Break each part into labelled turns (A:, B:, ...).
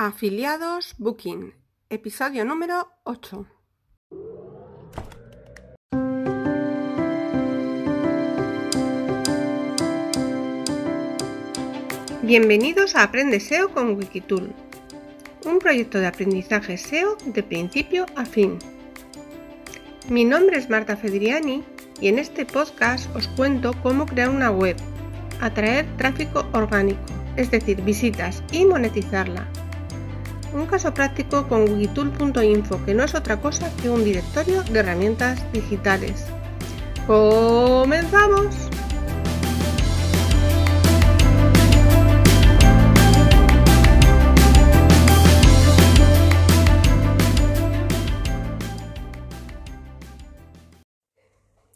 A: Afiliados Booking, episodio número 8. Bienvenidos a Aprende SEO con Wikitool, un proyecto de aprendizaje SEO de principio a fin. Mi nombre es Marta Fedriani y en este podcast os cuento cómo crear una web, atraer tráfico orgánico, es decir, visitas y monetizarla un caso práctico con wikitool.info, que no es otra cosa que un directorio de herramientas digitales. ¡Comenzamos!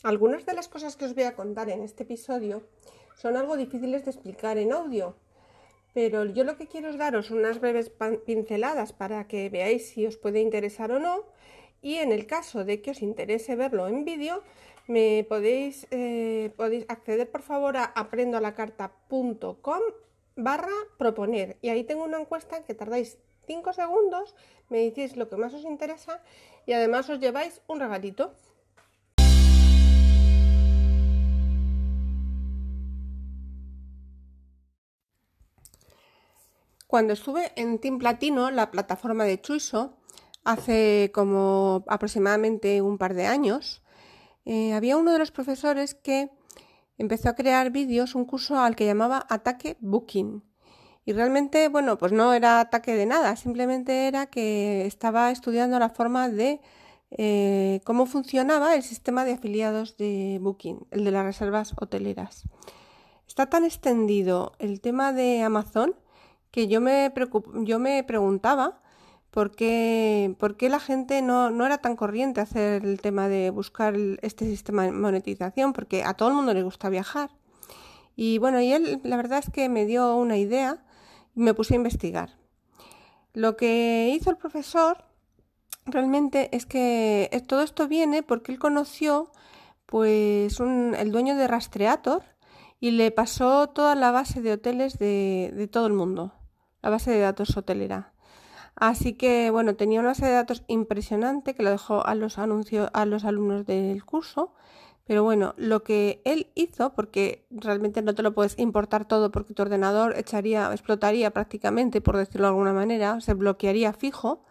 A: Algunas de las cosas que os voy a contar en este episodio son algo difíciles de explicar en audio, pero yo lo que quiero es daros unas breves pinceladas para que veáis si os puede interesar o no y en el caso de que os interese verlo en vídeo me podéis, eh, acceder por favor a aprendoalacarta.com barra proponer y ahí tengo una encuesta que tardáis 5 segundos, me decís lo que más os interesa y además os lleváis un regalito. Cuando estuve en Team Platino, la plataforma de Chuiso, hace como aproximadamente un par de años, eh, había uno de los profesores que empezó a crear vídeos, un curso al que llamaba Ataque Booking. Y realmente, bueno, pues no era ataque de nada, simplemente era que estaba estudiando la forma de eh, cómo funcionaba el sistema de afiliados de Booking, el de las reservas hoteleras. Está tan extendido el tema de Amazon que yo me, yo me preguntaba por qué, por qué la gente no, no, era tan corriente hacer el tema de buscar este sistema de monetización, porque a todo el mundo le gusta viajar. Y bueno, y él la verdad es que me dio una idea y me puse a investigar. Lo que hizo el profesor realmente es que todo esto viene porque él conoció pues el dueño de Rastreator y le pasó toda la base de hoteles de, de todo el mundo la base de datos hotelera. Así que bueno, tenía una base de datos impresionante que lo dejó a los anuncios a los alumnos del curso. Pero bueno, lo que él hizo, porque realmente no te lo puedes importar todo porque tu ordenador echaría, explotaría prácticamente, por decirlo de alguna manera, se bloquearía fijo.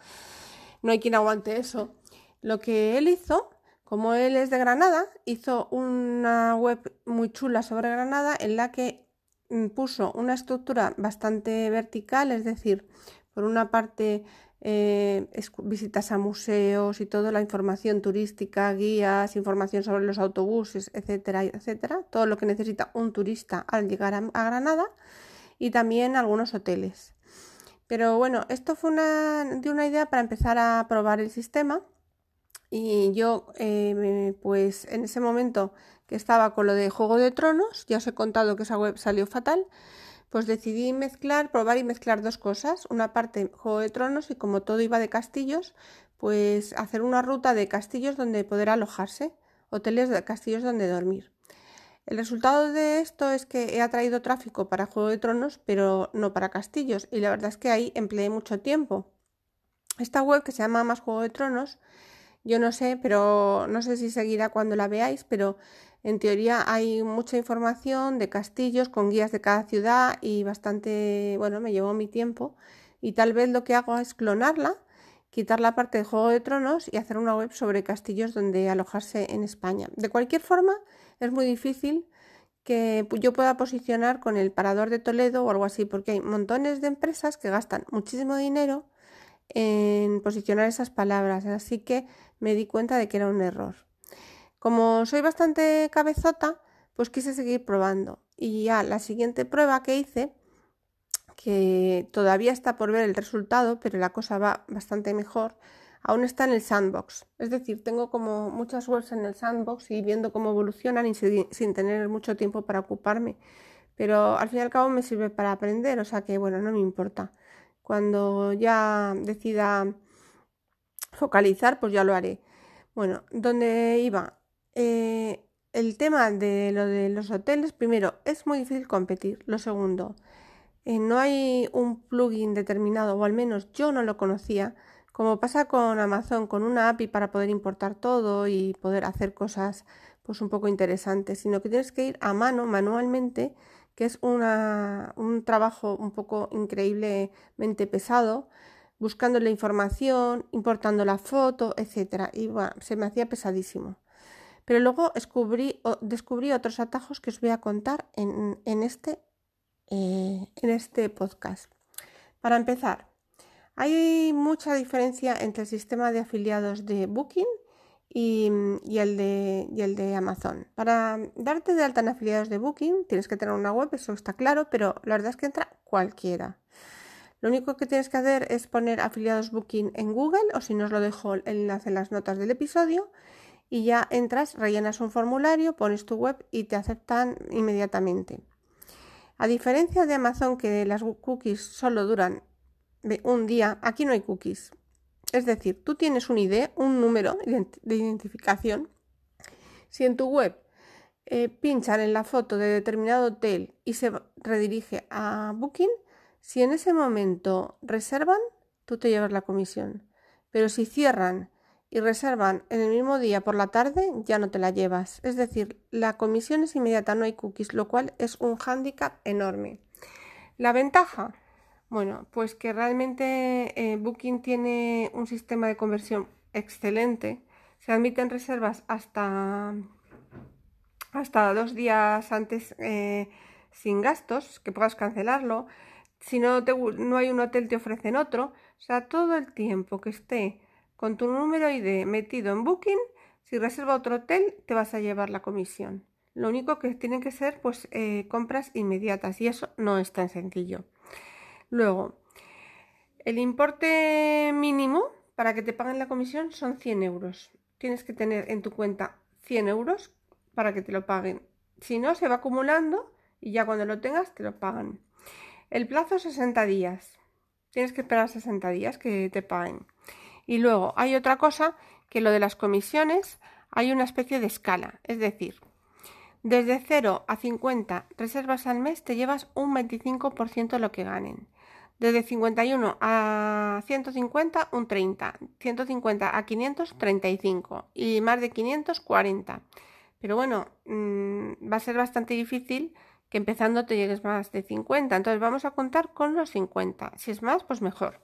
A: No hay quien aguante eso. Lo que él hizo, como él es de Granada, hizo una web muy chula sobre Granada en la que puso una estructura bastante vertical, es decir, por una parte eh, visitas a museos y toda la información turística, guías, información sobre los autobuses, etcétera, etcétera, todo lo que necesita un turista al llegar a, Granada y también algunos hoteles. Pero bueno, esto fue una, de una idea para empezar a probar el sistema y yo eh, pues en ese momento que estaba con lo de Juego de Tronos, ya os he contado que esa web salió fatal, pues decidí mezclar, probar y mezclar dos cosas. Una parte Juego de Tronos y como todo iba de castillos, pues hacer una ruta de castillos donde poder alojarse, hoteles de castillos donde dormir. El resultado de esto es que he atraído tráfico para Juego de Tronos, pero no para castillos, y la verdad es que ahí empleé mucho tiempo. Esta web que se llama Más Juego de Tronos, yo no sé, pero no sé si seguirá cuando la veáis, pero en teoría hay mucha información de castillos con guías de cada ciudad y bastante, bueno, me llevó mi tiempo y tal vez lo que hago es clonarla, quitar la parte de Juego de Tronos y hacer una web sobre castillos donde alojarse en España. De cualquier forma, es muy difícil que yo pueda posicionar con el parador de Toledo o algo así, porque hay montones de empresas que gastan muchísimo dinero en posicionar esas palabras, así que me di cuenta de que era un error. Como soy bastante cabezota, pues quise seguir probando. Y ya la siguiente prueba que hice, que todavía está por ver el resultado, pero la cosa va bastante mejor, aún está en el sandbox. Es decir, tengo como muchas webs en el sandbox y viendo cómo evolucionan y sin tener mucho tiempo para ocuparme. Pero al fin y al cabo me sirve para aprender, o sea que bueno, no me importa. Cuando ya decida focalizar, pues ya lo haré. Bueno, ¿dónde iba? Eh, el tema de lo de los hoteles, primero, es muy difícil competir. Lo segundo, eh, no hay un plugin determinado, o al menos yo no lo conocía, como pasa con Amazon, con una API para poder importar todo y poder hacer cosas pues un poco interesantes, sino que tienes que ir a mano, manualmente, que es una, un trabajo un poco increíblemente pesado, buscando la información, importando la foto, etc. Y bueno, se me hacía pesadísimo. Pero luego descubrí, otros atajos que os voy a contar en, este, eh, en este podcast. Para empezar, hay mucha diferencia entre el sistema de afiliados de Booking y, el de, el de, Amazon. Para darte de alta en afiliados de Booking tienes que tener una web, eso está claro, pero la verdad es que entra cualquiera. Lo único que tienes que hacer es poner afiliados Booking en Google o si no os lo dejo el enlace en las notas del episodio y ya entras, rellenas un formulario, pones tu web y te aceptan inmediatamente. A diferencia de Amazon que las cookies solo duran un día, aquí no hay cookies. Es decir, tú tienes un ID, un número de identificación. Si en tu web eh, pinchan en la foto de determinado hotel y se redirige a Booking, si en ese momento reservan, tú te llevas la comisión. Pero si cierran y reservan en el mismo día por la tarde, ya no te la llevas. Es decir, la comisión es inmediata, no hay cookies, lo cual es un hándicap enorme. La ventaja, bueno, pues que realmente eh, Booking tiene un sistema de conversión excelente. Se admiten reservas hasta, hasta dos días antes eh, sin gastos, que puedas cancelarlo. Si no, no hay un hotel, te ofrecen otro. O sea, todo el tiempo que esté con tu número ID metido en Booking, si reserva otro hotel, te vas a llevar la comisión. Lo único que tienen que ser pues eh, compras inmediatas y eso no es tan sencillo. Luego, el importe mínimo para que te paguen la comisión son 100 euros. Tienes que tener en tu cuenta 100 euros para que te lo paguen. Si no, se va acumulando y ya cuando lo tengas te lo pagan. El plazo es 60 días. Tienes que esperar 60 días que te paguen. Y luego hay otra cosa que lo de las comisiones hay una especie de escala. Es decir, desde 0 a 50 reservas al mes te llevas un 25% de lo que ganen. Desde 51 a 150, un 30. 150 a 500, 35. Y más de 500, 40. Pero bueno, mm, va a ser bastante difícil que empezando te llegues más de 50. Entonces vamos a contar con los 50. Si es más, pues mejor.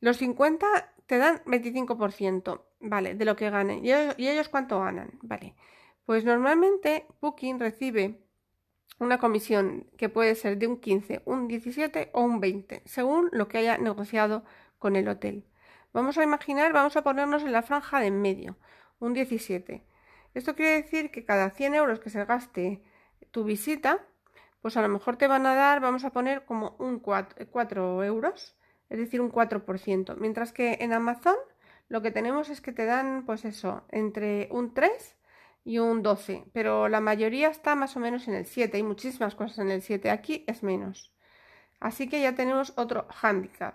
A: Los 50 te dan 25%, ¿vale? De lo que ganen. ¿Y ellos, ¿Y ellos cuánto ganan? Vale. Pues normalmente Booking recibe una comisión que puede ser de un 15, un 17 o un 20, según lo que haya negociado con el hotel. Vamos a imaginar, vamos a ponernos en la franja de en medio, un 17. Esto quiere decir que cada 100 euros que se gaste tu visita, pues a lo mejor te van a dar, vamos a poner como un 4, 4 euros, es decir, un 4%. Mientras que en Amazon lo que tenemos es que te dan, pues eso, entre un 3 y un 12, pero la mayoría está más o menos en el 7, hay muchísimas cosas en el 7, aquí es menos. Así que ya tenemos otro handicap.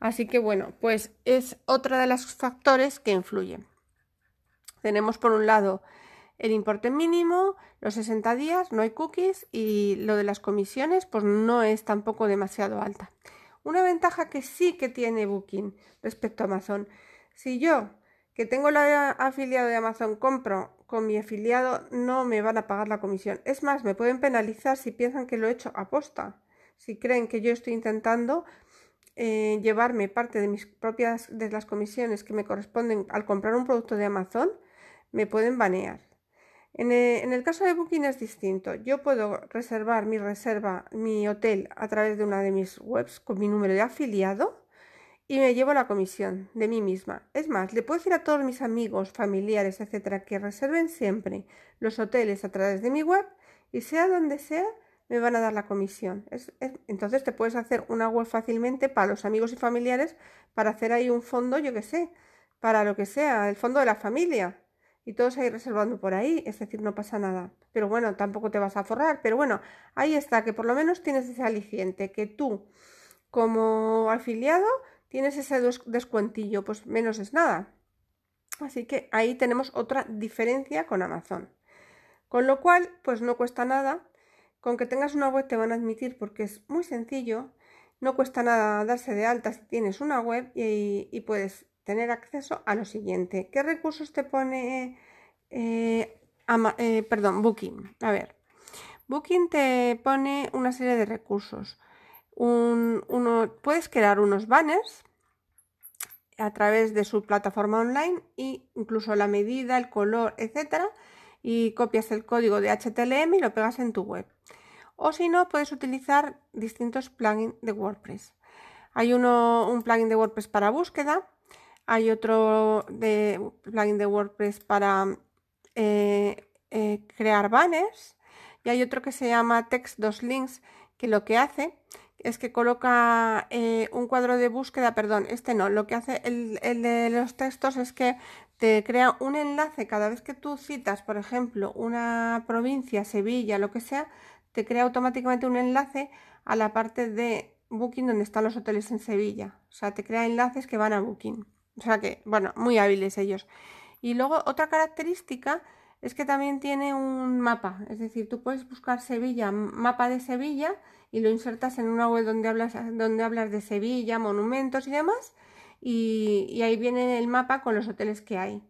A: Así que bueno, pues es otra de los factores que influyen. Tenemos por un lado el importe mínimo, los 60 días, no hay cookies y lo de las comisiones pues no es tampoco demasiado alta. Una ventaja que sí que tiene Booking respecto a Amazon. Si yo, que tengo la afiliado de Amazon, compro con mi afiliado no me van a pagar la comisión. Es más, me pueden penalizar si piensan que lo he hecho a posta. Si creen que yo estoy intentando eh, llevarme parte de mis propias de las comisiones que me corresponden al comprar un producto de Amazon, me pueden banear. En el, en el, caso de Booking es distinto. Yo puedo reservar mi reserva, mi hotel a través de una de mis webs con mi número de afiliado y me llevo la comisión de mí misma. Es más, le puedo decir a todos mis amigos, familiares, etcétera, que reserven siempre los hoteles a través de mi web y sea donde sea, me van a dar la comisión. entonces te puedes hacer una web fácilmente para los amigos y familiares para hacer ahí un fondo, yo que sé, para lo que sea, el fondo de la familia. Y todos ahí reservando por ahí, es decir, no pasa nada. Pero bueno, tampoco te vas a forrar. Pero bueno, ahí está, que por lo menos tienes ese aliciente, que tú, como afiliado, tienes ese descuentillo, pues menos es nada. Así que ahí tenemos otra diferencia con Amazon. Con lo cual, pues no cuesta nada con que tengas una web te van a admitir porque es muy sencillo, no cuesta nada darse de alta si tienes una web y, puedes tener acceso a lo siguiente. ¿Qué recursos te pone, eh, eh, perdón, Booking? A ver, Booking te pone una serie de recursos. uno, puedes crear unos banners a través de su plataforma online e incluso la medida, el color, etcétera, y copias el código de HTML y lo pegas en tu web. O si no, puedes utilizar distintos plugins de WordPress. Hay uno, un plugin de WordPress para búsqueda, hay otro de plugin de WordPress para eh, eh, crear banners y hay otro que se llama Text 2 Links que lo que hace es que coloca eh, un cuadro de búsqueda, perdón, este no, lo que hace el, de los textos es que te crea un enlace cada vez que tú citas, por ejemplo, una provincia, Sevilla, lo que sea, te crea automáticamente un enlace a la parte de Booking donde están los hoteles en Sevilla. O sea, te crea enlaces que van a Booking. O sea que, bueno, muy hábiles ellos. Y luego otra característica es que también tiene un mapa. Es decir, tú puedes buscar Sevilla, mapa de Sevilla y lo insertas en una web donde hablas, donde hablas de Sevilla, monumentos y demás, y, ahí viene el mapa con los hoteles que hay.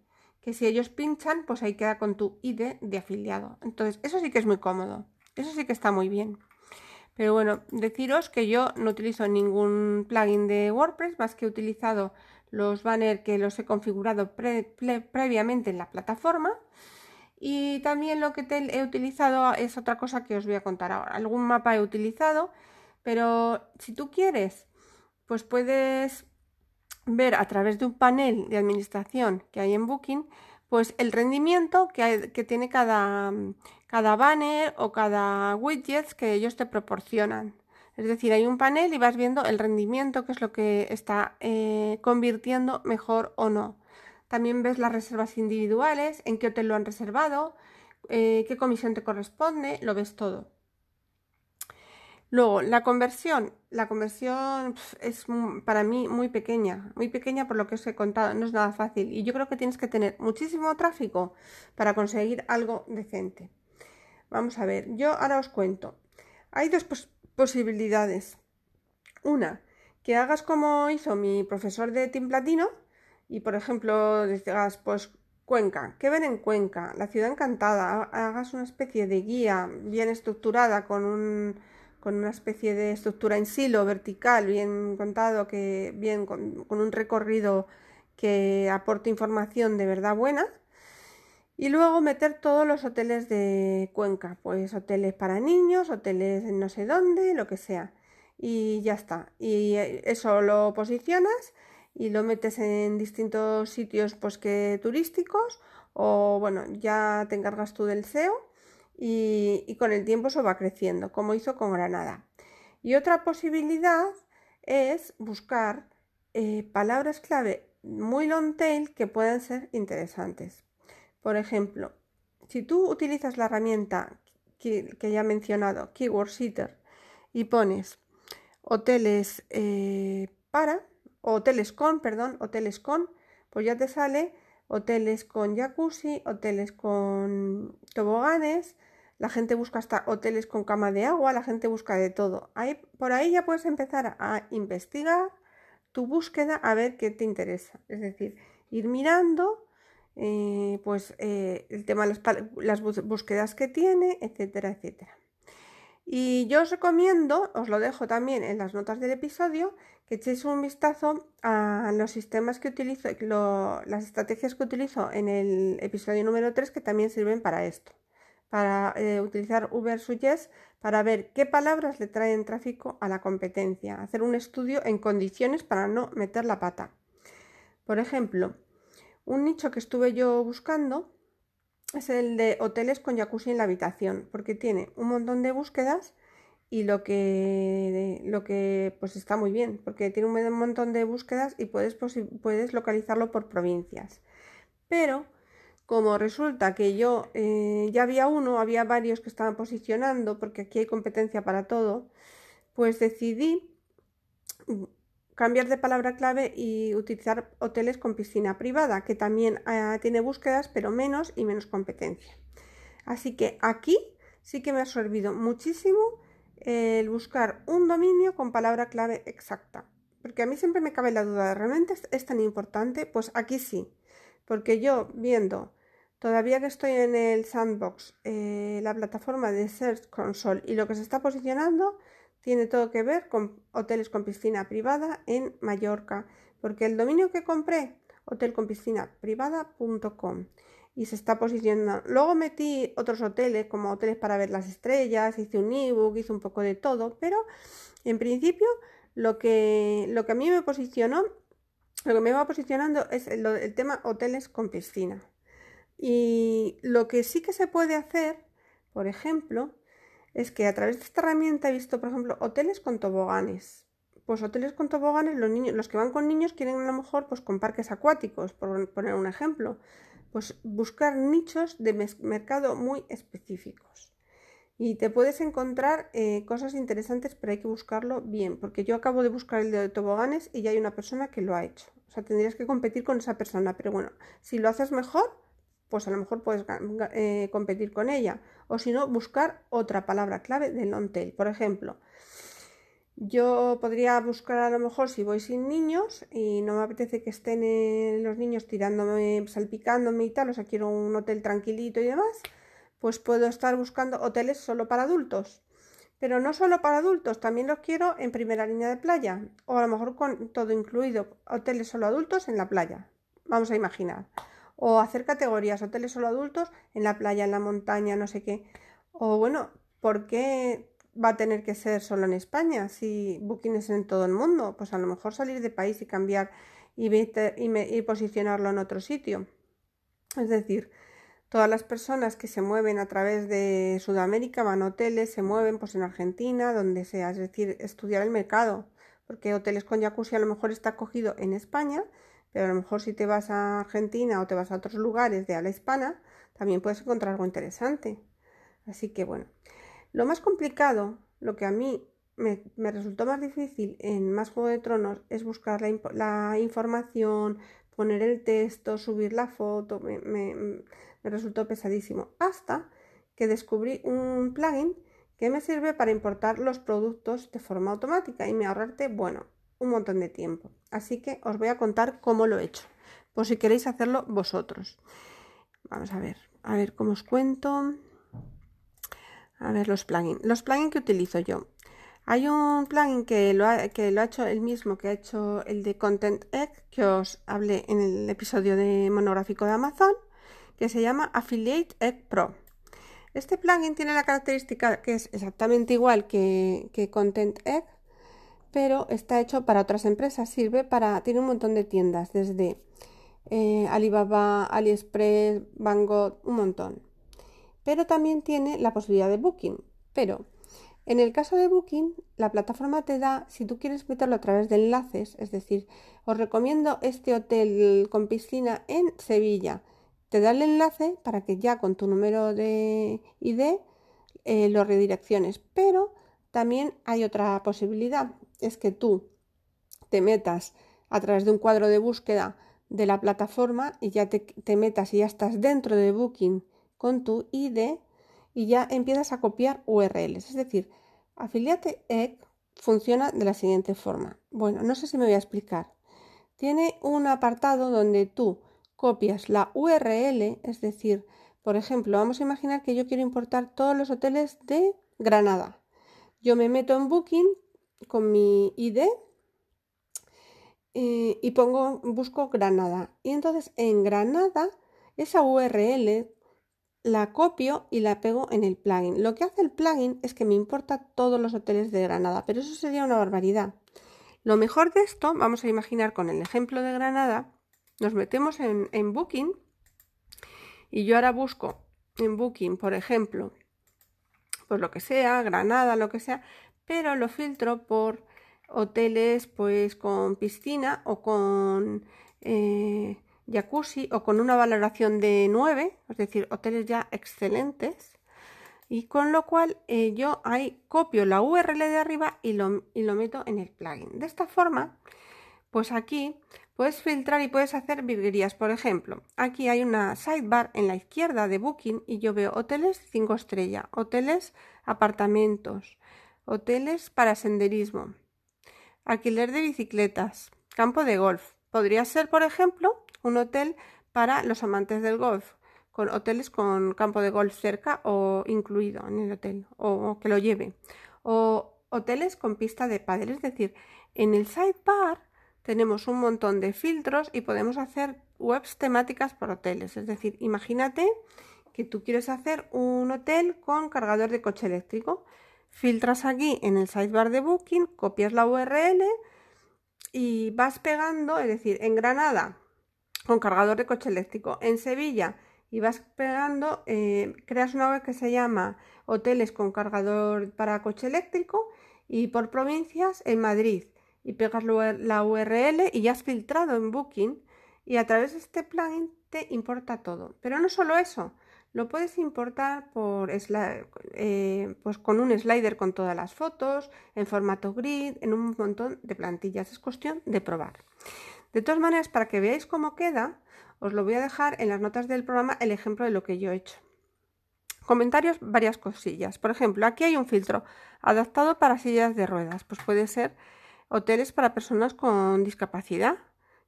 A: Que si ellos pinchan, pues ahí queda con tu ID de afiliado. Entonces, eso sí que es muy cómodo. Eso sí que está muy bien. Pero bueno, deciros que yo no utilizo ningún plugin de WordPress, más que he utilizado los banners que los he configurado previamente en la plataforma. Y también lo que he utilizado es otra cosa que os voy a contar ahora. Algún mapa he utilizado, pero si tú quieres, pues puedes ver a través de un panel de administración que hay en Booking, pues el rendimiento que, tiene cada, cada banner o cada widget que ellos te proporcionan. Es decir, hay un panel y vas viendo el rendimiento, que es lo que está eh, convirtiendo mejor o no. También ves las reservas individuales, en qué hotel lo han reservado, eh, qué comisión te corresponde, lo ves todo. Luego, la conversión. La conversión es para mí muy pequeña, muy pequeña por lo que os he contado, no es nada fácil. Y yo creo que tienes que tener muchísimo tráfico para conseguir algo decente. Vamos a ver, yo ahora os cuento. Hay dos posibilidades. Una, que hagas como hizo mi profesor de Team Platino, y por ejemplo digas, pues Cuenca, ¿qué ven en Cuenca? La ciudad encantada, hagas una especie de guía bien estructurada con, un, con una especie de estructura en silo vertical, bien contado, que bien con un recorrido que aporte información de verdad buena. Y luego meter todos los hoteles de Cuenca, pues hoteles para niños, hoteles no sé dónde, lo que sea. Y ya está. Y eso lo posicionas y lo metes en distintos sitios pues que turísticos o bueno, ya te encargas tú del SEO y, con el tiempo eso va creciendo, como hizo con Granada. Y otra posibilidad es buscar eh, palabras clave muy long tail que puedan ser interesantes. Por ejemplo, si tú utilizas la herramienta que, ya he mencionado, Keyword Sitter, y pones hoteles eh, para, hoteles con, perdón, hoteles con, pues ya te sale hoteles con jacuzzi, hoteles con toboganes, la gente busca hasta hoteles con cama de agua, la gente busca de todo. Ahí, por ahí ya puedes empezar a investigar tu búsqueda a ver qué te interesa. Es decir, ir mirando eh, pues eh, el tema de las, búsquedas que tiene, etcétera, etcétera. Y yo os recomiendo, os lo dejo también en las notas del episodio, que echéis un vistazo a los sistemas que utilizo, las estrategias que utilizo en el episodio número 3 que también sirven para esto. Para eh, utilizar Ubersuggest para ver qué palabras le traen tráfico a la competencia. Hacer un estudio en condiciones para no meter la pata. Por ejemplo, un nicho que estuve yo buscando es el de hoteles con jacuzzi en la habitación, porque tiene un montón de búsquedas y lo que, lo que pues está muy bien, porque tiene un montón de búsquedas y puedes, puedes localizarlo por provincias. Pero como resulta que yo eh, ya había uno, había varios que estaban posicionando, porque aquí hay competencia para todo, pues decidí cambiar de palabra clave y utilizar hoteles con piscina privada, que también eh, tiene búsquedas, pero menos y menos competencia. Así que aquí sí que me ha servido muchísimo el buscar un dominio con palabra clave exacta. Porque a mí siempre me cabe la duda, ¿realmente es tan importante? Pues aquí sí, porque yo viendo, todavía que estoy en el sandbox, eh, la plataforma de Search Console y lo que se está posicionando, tiene todo que ver con hoteles con piscina privada en Mallorca, porque el dominio que compré, hotelconpiscinaprivada.com, y se está posicionando. Luego metí otros hoteles, como hoteles para ver las estrellas, hice un ebook, hice un poco de todo, pero en principio lo que, lo que a mí me posicionó, lo que me va posicionando es el, el tema hoteles con piscina. Y lo que sí que se puede hacer, por ejemplo, es que a través de esta herramienta he visto, por ejemplo, hoteles con toboganes. Pues hoteles con toboganes, los niños, los que van con niños quieren a lo mejor pues con parques acuáticos, por poner un ejemplo pues buscar nichos de mercado muy específicos. Y te puedes encontrar eh, cosas interesantes, pero hay que buscarlo bien, porque yo acabo de buscar el de toboganes y ya hay una persona que lo ha hecho. O sea, tendrías que competir con esa persona, pero bueno, si lo haces mejor, pues a lo mejor puedes eh, competir con ella. O si no, buscar otra palabra clave de long. Por ejemplo, yo podría buscar a lo mejor si voy sin niños y no me apetece que estén eh, los niños tirándome, salpicándome y tal, o sea, quiero un hotel tranquilito y demás, pues puedo estar buscando hoteles solo para adultos. Pero no solo para adultos, también los quiero en primera línea de playa o a lo mejor con todo incluido, hoteles solo adultos en la playa. Vamos a imaginar. O hacer categorías, hoteles solo adultos en la playa, en la montaña, no sé qué. O bueno, ¿por qué va a tener que ser solo en España, si Booking es en todo el mundo, pues a lo mejor salir de país y cambiar y, y, posicionarlo en otro sitio. Es decir, todas las personas que se mueven a través de Sudamérica van a hoteles, se mueven pues en Argentina, donde sea, es decir, estudiar el mercado, porque hoteles con jacuzzi a lo mejor está cogido en España, pero a lo mejor si te vas a Argentina o te vas a otros lugares de habla hispana, también puedes encontrar algo interesante. Así que bueno, lo más complicado, lo que a mí me, resultó más difícil en Más Juego de Tronos es buscar la, información, poner el texto, subir la foto, me, me, resultó pesadísimo. Hasta que descubrí un plugin que me sirve para importar los productos de forma automática y me ahorrarte, bueno, un montón de tiempo. Así que os voy a contar cómo lo he hecho, por si queréis hacerlo vosotros. Vamos a ver, a ver cómo os cuento. A ver los plugins. Los plugins que utilizo yo. Hay un plugin que lo, ha, que hecho el mismo que ha hecho el de Content Egg, que os hablé en el episodio de monográfico de Amazon, que se llama Affiliate Egg Pro. Este plugin tiene la característica que es exactamente igual que, Content Egg, pero está hecho para otras empresas. Sirve para. tiene un montón de tiendas, desde eh, Alibaba, AliExpress, Banggood, un montón pero también tiene la posibilidad de Booking. Pero en el caso de Booking, la plataforma te da, si tú quieres meterlo a través de enlaces, es decir, os recomiendo este hotel con piscina en Sevilla, te da el enlace para que ya con tu número de ID eh, lo redirecciones. Pero también hay otra posibilidad, es que tú te metas a través de un cuadro de búsqueda de la plataforma y ya te, metas y ya estás dentro de Booking con tu ID y ya empiezas a copiar URLs. Es decir, Affiliate Egg funciona de la siguiente forma. Bueno, no sé si me voy a explicar. Tiene un apartado donde tú copias la URL, es decir, por ejemplo, vamos a imaginar que yo quiero importar todos los hoteles de Granada. Yo me meto en Booking con mi ID eh, y pongo, busco Granada. Y entonces en Granada, esa URL la copio y la pego en el plugin. Lo que hace el plugin es que me importa todos los hoteles de Granada, pero eso sería una barbaridad. Lo mejor de esto, vamos a imaginar con el ejemplo de Granada, nos metemos en, en Booking y yo ahora busco en Booking, por ejemplo, pues lo que sea, Granada, lo que sea, pero lo filtro por hoteles pues con piscina o con eh, jacuzzi o con una valoración de 9, es decir, hoteles ya excelentes. Y con lo cual eh, yo ahí copio la URL de arriba y lo, y lo meto en el plugin. De esta forma, pues aquí Puedes filtrar y puedes hacer virguerías. Por ejemplo, aquí hay una sidebar en la izquierda de Booking y yo veo hoteles 5 estrellas, hoteles apartamentos, hoteles para senderismo, alquiler de bicicletas, campo de golf. Podría ser, por ejemplo, un hotel para los amantes del golf, con hoteles con campo de golf cerca o incluido en el hotel, o que lo lleve. O hoteles con pista de pádel, es decir, en el sidebar tenemos un montón de filtros y podemos hacer webs temáticas por hoteles. Es decir, imagínate que tú quieres hacer un hotel con cargador de coche eléctrico. Filtras aquí en el sidebar de Booking, copias la URL y vas pegando, es decir, en Granada con cargador de coche eléctrico, en Sevilla y vas pegando, eh, creas una web que se llama hoteles con cargador para coche eléctrico y por provincias en Madrid y pegas la URL y ya has filtrado en Booking y a través de este plugin te importa todo. Pero no solo eso, lo puedes importar por eh, pues con un slider con todas las fotos, en formato grid, en un montón de plantillas. Es cuestión de probar. De todas maneras, para que veáis cómo queda, os lo voy a dejar en las notas del programa el ejemplo de lo que yo he hecho. Comentarios, varias cosillas. Por ejemplo, aquí hay un filtro adaptado para sillas de ruedas. Pues puede ser hoteles para personas con discapacidad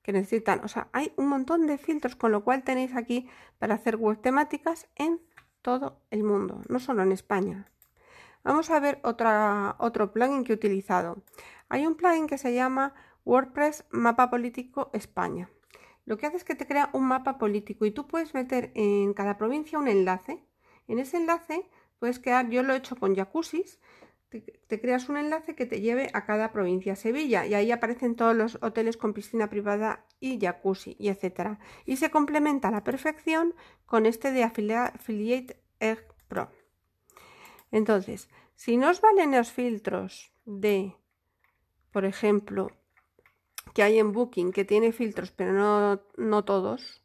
A: que necesitan. O sea, hay un montón de filtros, con lo cual tenéis aquí para hacer web temáticas en todo el mundo, no solo en España. Vamos a ver otra, otro plugin que he utilizado. Hay un plugin que se llama WordPress Mapa Político España. Lo que hace es que te crea un mapa político y tú puedes meter en cada provincia un enlace. En ese enlace puedes crear, yo lo he hecho con jacuzzis, te, creas un enlace que te lleve a cada provincia, Sevilla, y ahí aparecen todos los hoteles con piscina privada y jacuzzi, y etcétera. Y se complementa a la perfección con este de Affiliate Pro. Entonces, si no os valen los filtros de, por ejemplo, que hay en Booking, que tiene filtros, pero no, no todos,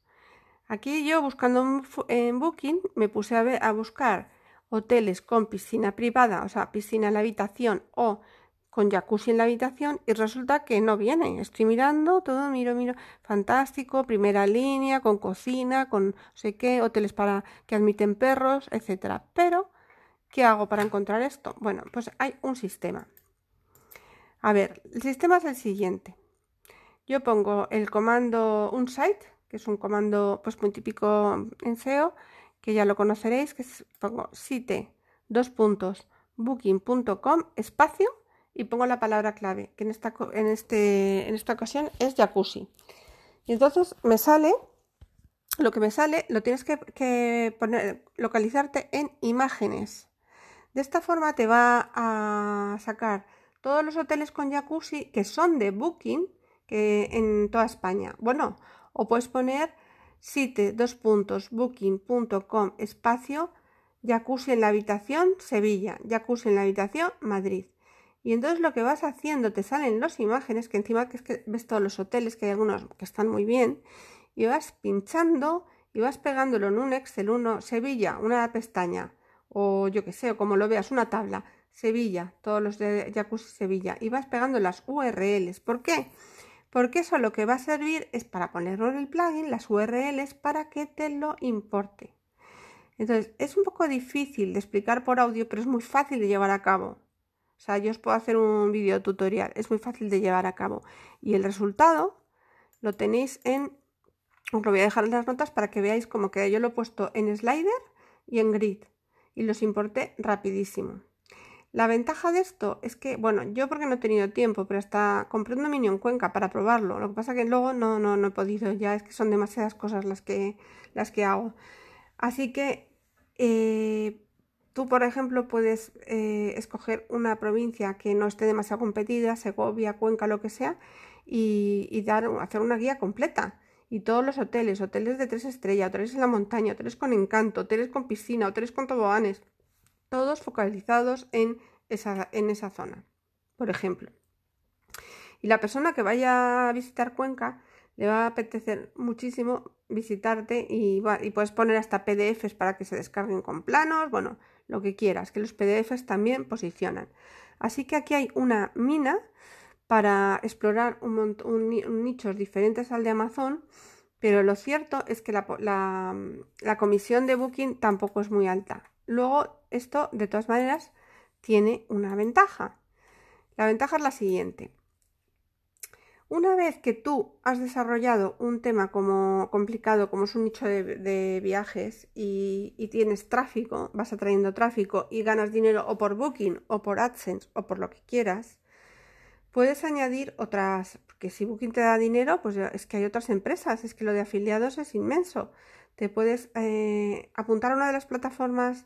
A: aquí yo buscando en Booking me puse a buscar hoteles con piscina privada, o sea, piscina en la habitación o con jacuzzi en la habitación y resulta que no viene. Estoy mirando todo, miro, miro, fantástico, primera línea, con cocina, con no sé qué, hoteles para que admiten perros, etcétera. Pero, ¿qué hago para encontrar esto? Bueno, pues hay un sistema. A ver, el sistema es el siguiente. Yo pongo el comando unsite, que es un comando pues muy típico en SEO, que ya lo conoceréis, que pongo site dos puntos booking.com espacio y pongo la palabra clave, que en esta, en, este, en esta ocasión es jacuzzi. Y entonces me sale, lo que me sale, lo tienes que, que poner, localizarte en imágenes. De esta forma te va a sacar todos los hoteles con jacuzzi que son de Booking que en toda España. Bueno, o puedes poner site dos puntos espacio jacuzzi en la habitación Sevilla, jacuzzi en la habitación Madrid. Y entonces lo que vas haciendo, te salen las imágenes, que encima que ves todos los hoteles, que hay algunos que están muy bien, y vas pinchando y vas pegándolo en un Excel, uno, Sevilla, una pestaña, o yo que sé, o como lo veas, una tabla, Sevilla, todos los de Jacuzzi Sevilla, y vas pegando las URLs. ¿Por qué? Porque eso lo que va a servir es para ponerlo en el plugin, las URLs, para que te lo importe. Entonces, es un poco difícil de explicar por audio, pero es muy fácil de llevar a cabo. O sea, yo os puedo hacer un video tutorial, es muy fácil de llevar a cabo. Y el resultado lo tenéis en... Os lo voy a dejar en las notas para que veáis cómo queda. Yo lo he puesto en slider y en grid y los importé rapidísimo. La ventaja de esto es que, bueno, yo porque no he tenido tiempo, pero hasta compré un dominio en Cuenca para probarlo. Lo que pasa que luego no, no, no he podido, ya es que son demasiadas cosas las que, las que hago. Así que eh, tú, por ejemplo, puedes eh, escoger una provincia que no esté demasiado competida, Segovia, Cuenca, lo que sea, y, dar, hacer una guía completa. Y todos los hoteles, hoteles de tres estrellas, hoteles en la montaña, hoteles con encanto, hoteles con piscina, hoteles con toboganes todos focalizados en esa, en esa zona, por ejemplo. Y la persona que vaya a visitar Cuenca le va a apetecer muchísimo visitarte y, puedes poner hasta PDFs para que se descarguen con planos, bueno, lo que quieras, que los PDFs también posicionan. Así que aquí hay una mina para explorar un, nichos diferentes al de Amazon, pero lo cierto es que la, comisión de Booking tampoco es muy alta. Luego, esto de todas maneras tiene una ventaja. La ventaja es la siguiente. Una vez que tú has desarrollado un tema como complicado, como es un nicho de, viajes y, tienes tráfico, vas atrayendo tráfico y ganas dinero o por Booking o por AdSense o por lo que quieras, Puedes añadir otras, porque si Booking te da dinero, pues es que hay otras empresas, es que lo de afiliados es inmenso. Te puedes eh, apuntar a una de las plataformas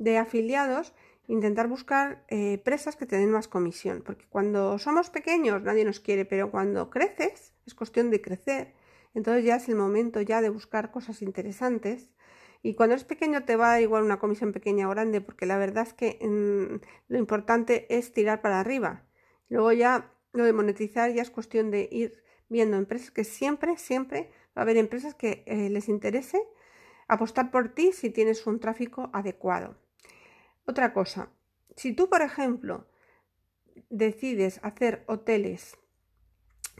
A: de afiliados, intentar buscar eh, empresas que te más comisión, porque cuando somos pequeños nadie nos quiere, pero cuando creces es cuestión de crecer. Entonces ya es el momento ya de buscar cosas interesantes. Y cuando eres pequeño te va a igual una comisión pequeña o grande, porque la verdad es que mm, lo importante es tirar para arriba. Luego ya lo de monetizar ya es cuestión de ir viendo empresas que siempre, siempre va a haber empresas que eh, les interese apostar por ti si tienes un tráfico adecuado. Otra cosa, si tú, por ejemplo, decides hacer hoteles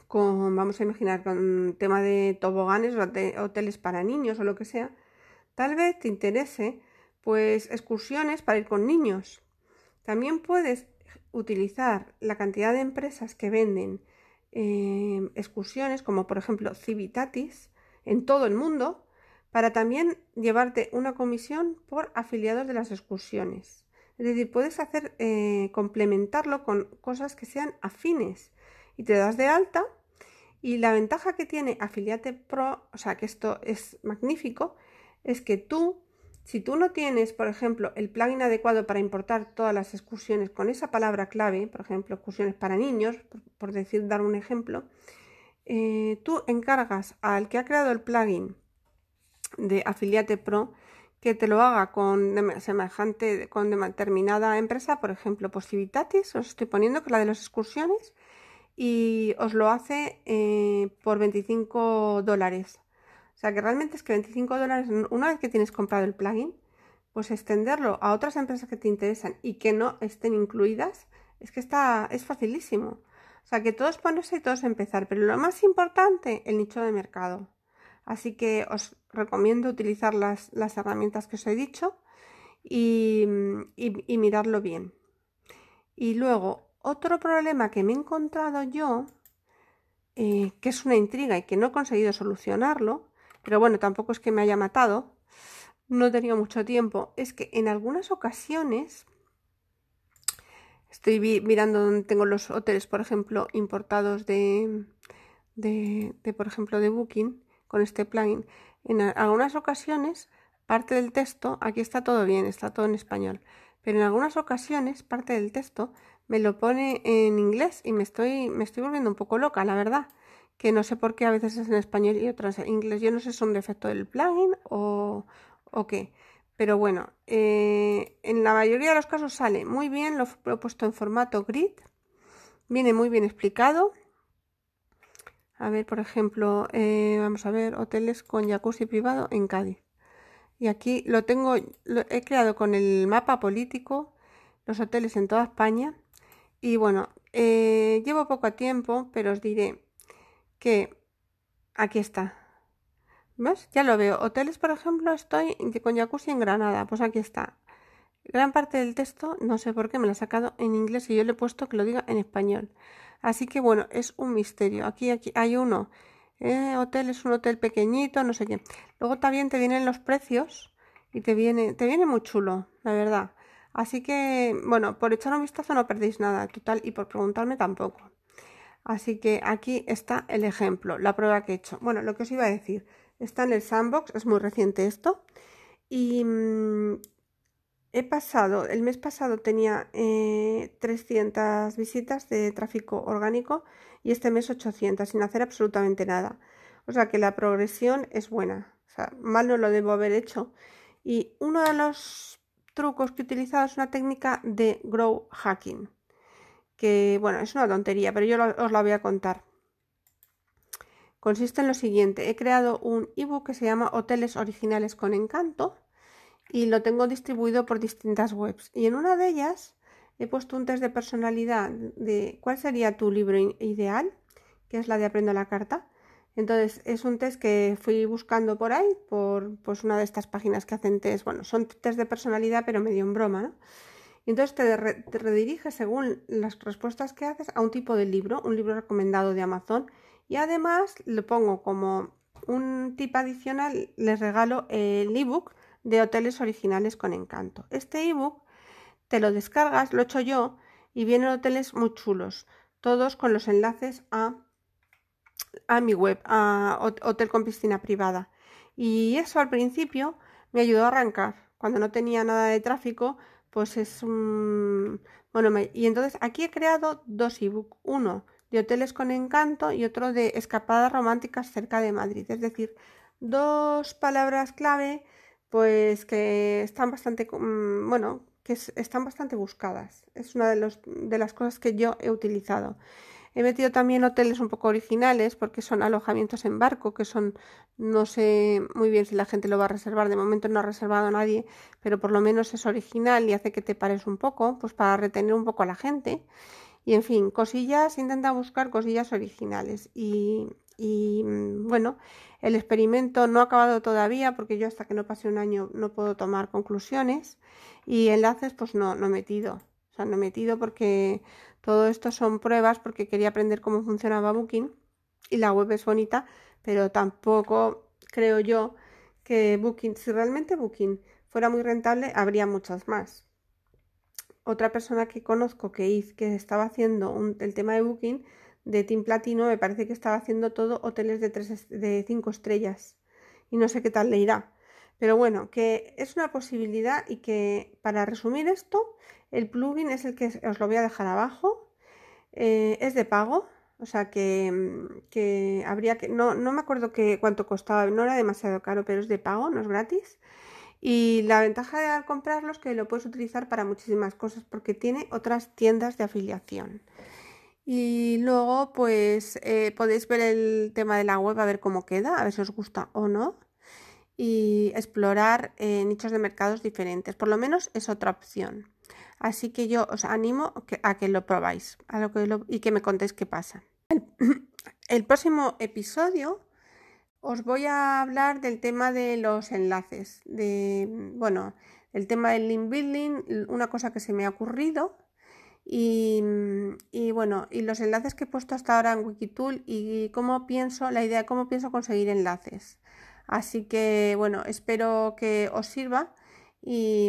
A: con, vamos a imaginar, con tema de toboganes o hoteles para niños o lo que sea, tal vez te interese pues excursiones para ir con niños. También puedes utilizar la cantidad de empresas que venden em, excursiones, como por ejemplo Civitatis, en todo el mundo, para también llevarte una comisión por afiliados de las excursiones. Es decir, puedes hacer eh, complementarlo con cosas que sean afines y te das de alta. Y la ventaja que tiene Afiliate Pro, o sea que esto es magnífico, es que tú si tú no tienes, por ejemplo, el plugin adecuado para importar todas las excursiones con esa palabra clave, por ejemplo, excursiones para niños, por, decir, dar un ejemplo, eh, tú encargas al que ha creado el plugin de Affiliate Pro que te lo haga con semejante, con determinada empresa, por ejemplo, Possibilitatis, os estoy poniendo que es la de las excursiones, y os lo hace eh, por 25 dólares. O sea que realmente es que 25 dólares, una vez que tienes comprado el plugin, pues extenderlo a otras empresas que te interesan y que no estén incluidas, es que está, es facilísimo. O sea que todos ponerse y todos empezar, pero lo más importante, el nicho de mercado. Así que os recomiendo utilizar las, herramientas que os he dicho y, mirarlo bien. Y luego, otro problema que me he encontrado yo, eh, que es una intriga y que no he conseguido solucionarlo, pero bueno, tampoco es que me haya matado, no he tenido mucho tiempo, es que en algunas ocasiones estoy mirando donde tengo los hoteles, por ejemplo, importados de, de, por ejemplo, de Booking con este plugin. En algunas ocasiones, parte del texto, aquí está todo bien, está todo en español, pero en algunas ocasiones, parte del texto me lo pone en inglés y me estoy, me estoy volviendo un poco loca, la verdad que no sé por qué a veces es en español y otras en inglés. Yo no sé si es un defecto del plugin o, qué. Pero bueno, eh, en la mayoría de los casos sale muy bien, lo he puesto en formato grid, viene muy bien explicado. A ver, por ejemplo, eh, vamos a ver, hoteles con jacuzzi privado en Cádiz. Y aquí lo tengo, lo he creado con el mapa político, los hoteles en toda España. Y bueno, eh, llevo poco tiempo, pero os diré, que aquí está. ¿Ves? Ya lo veo. Hoteles, por ejemplo, estoy con jacuzzi en Granada. Pues aquí está. Gran parte del texto, no sé por qué me lo ha sacado en inglés y yo le he puesto que lo diga en español. Así que bueno, es un misterio. Aquí, aquí hay uno. Eh, hotel es un hotel pequeñito, no sé qué. Luego también te vienen los precios y te viene, te viene muy chulo, la verdad. Así que, bueno, por echar un vistazo no perdéis nada, total, y por preguntarme tampoco. Así que aquí está el ejemplo, la prueba que he hecho. Bueno, lo que os iba a decir, está en el sandbox, es muy reciente esto. Y mm, he pasado, el mes pasado tenía 300 eh, visitas de tráfico orgánico y este mes 800 sin hacer absolutamente nada. O sea que la progresión es buena. O sea, mal no lo debo haber hecho. Y uno de los trucos que he utilizado es una técnica de grow hacking que, bueno, es una tontería, pero yo os la voy a contar. Consiste en lo siguiente, he creado un ebook que se llama Hoteles Originales con Encanto y lo tengo distribuido por distintas webs. Y en una de ellas he puesto un test de personalidad de cuál sería tu libro ideal, que es la de Aprendo la Carta. Entonces, es un test que fui buscando por ahí, por pues, una de estas páginas que hacen test. Bueno, son test de personalidad, pero medio en broma, ¿no? Y entonces te, te rediriges según las respuestas que haces a un tipo de libro, un libro recomendado de Amazon. Y además le pongo como un tip adicional, les regalo el ebook de hoteles originales con encanto. Este ebook te lo descargas, lo he hecho yo, y vienen hoteles muy chulos, todos con los enlaces a a mi web, a hotel con piscina privada. Y eso al principio me ayudó a arrancar. Cuando no tenía nada de tráfico, pues es un... Bueno, y entonces aquí he creado dos ebooks. Uno de hoteles con encanto y otro de escapadas románticas cerca de Madrid. Es decir, dos palabras clave, pues que están bastante, mm, bueno, que están bastante buscadas. Es una de, los, de las cosas que yo he utilizado. He metido también hoteles un poco originales porque son alojamientos en barco, que son, no sé muy bien si la gente lo va a reservar, de momento no ha reservado a nadie, pero por lo menos es original y hace que te pares un poco, pues para retener un poco a la gente. Y en fin, cosillas, intenta buscar cosillas originales. Y, y mm, bueno, el experimento no ha acabado todavía porque yo hasta que no pase un año no puedo tomar conclusiones y enlaces pues no, no he metido. O sea, no he metido porque todo esto son pruebas porque quería aprender cómo funcionaba Booking y la web es bonita, pero tampoco creo yo que Booking, si realmente Booking fuera muy rentable, habría muchas más. Otra persona que conozco que, hizo, que estaba haciendo el tema de Booking de Team Platino, me parece que estaba haciendo todo hoteles de, tres, de cinco estrellas y no sé qué tal le irá. Pero bueno, que es una posibilidad y que para resumir esto, el plugin es el que os lo voy a dejar abajo. Eh, es de pago, o sea que, que habría que... No, no, me acuerdo que cuánto costaba, no era demasiado caro, pero es de pago, no es gratis. Y la ventaja de comprarlo es que lo puedes utilizar para muchísimas cosas porque tiene otras tiendas de afiliación. Y luego pues eh, podéis ver el tema de la web a ver cómo queda, a ver si os gusta o no. Y explorar eh, nichos de mercados diferentes. Por lo menos es otra opción. Así que yo os animo a que lo probáis a lo que y que me contéis qué pasa. El, próximo episodio os voy a hablar del tema de los enlaces, de, bueno, el tema del link building, una cosa que se me ha ocurrido y, y, bueno, y los enlaces que he puesto hasta ahora en Wikitool y cómo pienso, la idea de cómo pienso conseguir enlaces. Así que bueno, espero que os sirva y,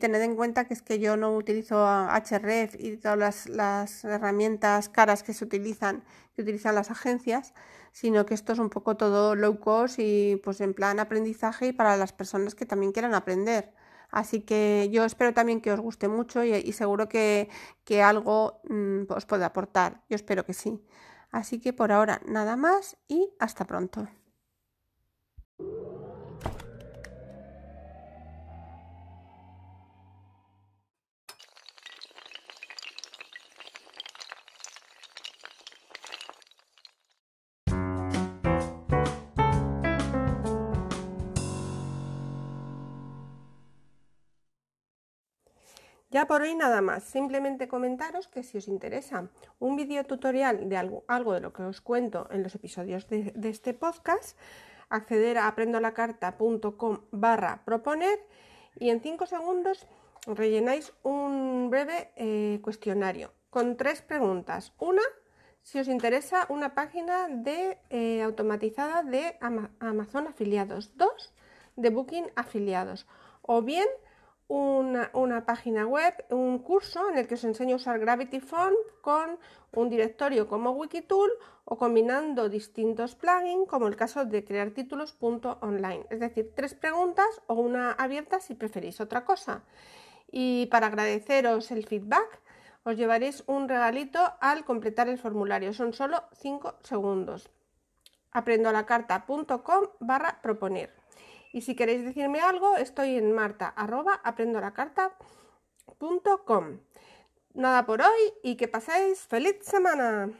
A: tened en cuenta que es que yo no utilizo HRF y todas las, herramientas caras que se utilizan, que utilizan las agencias, sino que esto es un poco todo low cost y pues en plan aprendizaje y para las personas que también quieran aprender. Así que yo espero también que os guste mucho y, seguro que, algo mm, os puede aportar. Yo espero que sí. Así que por ahora nada más y hasta pronto. Ya por hoy nada más, simplemente comentaros que si os interesa un vídeo tutorial de algo, de lo que os cuento en los episodios de, este podcast, acceder a aprendolacarta.com barra proponer y en 5 segundos rellenáis un breve eh, cuestionario con tres preguntas. Una, si os interesa una página de, eh, automatizada de Amazon afiliados. Dos, de Booking afiliados. O bien una, página web, un curso en el que os enseño a usar Gravity Phone con un directorio como Wikitool o combinando distintos plugins, como el caso de crear títulos.online. Es decir, tres preguntas o una abierta si preferís otra cosa. Y para agradeceros el feedback, os llevaréis un regalito al completar el formulario. Son solo 5 segundos. Aprendolacarta.com barra proponer. Y si queréis decirme algo, estoy en marta Nada por hoy y que paséis feliz semana.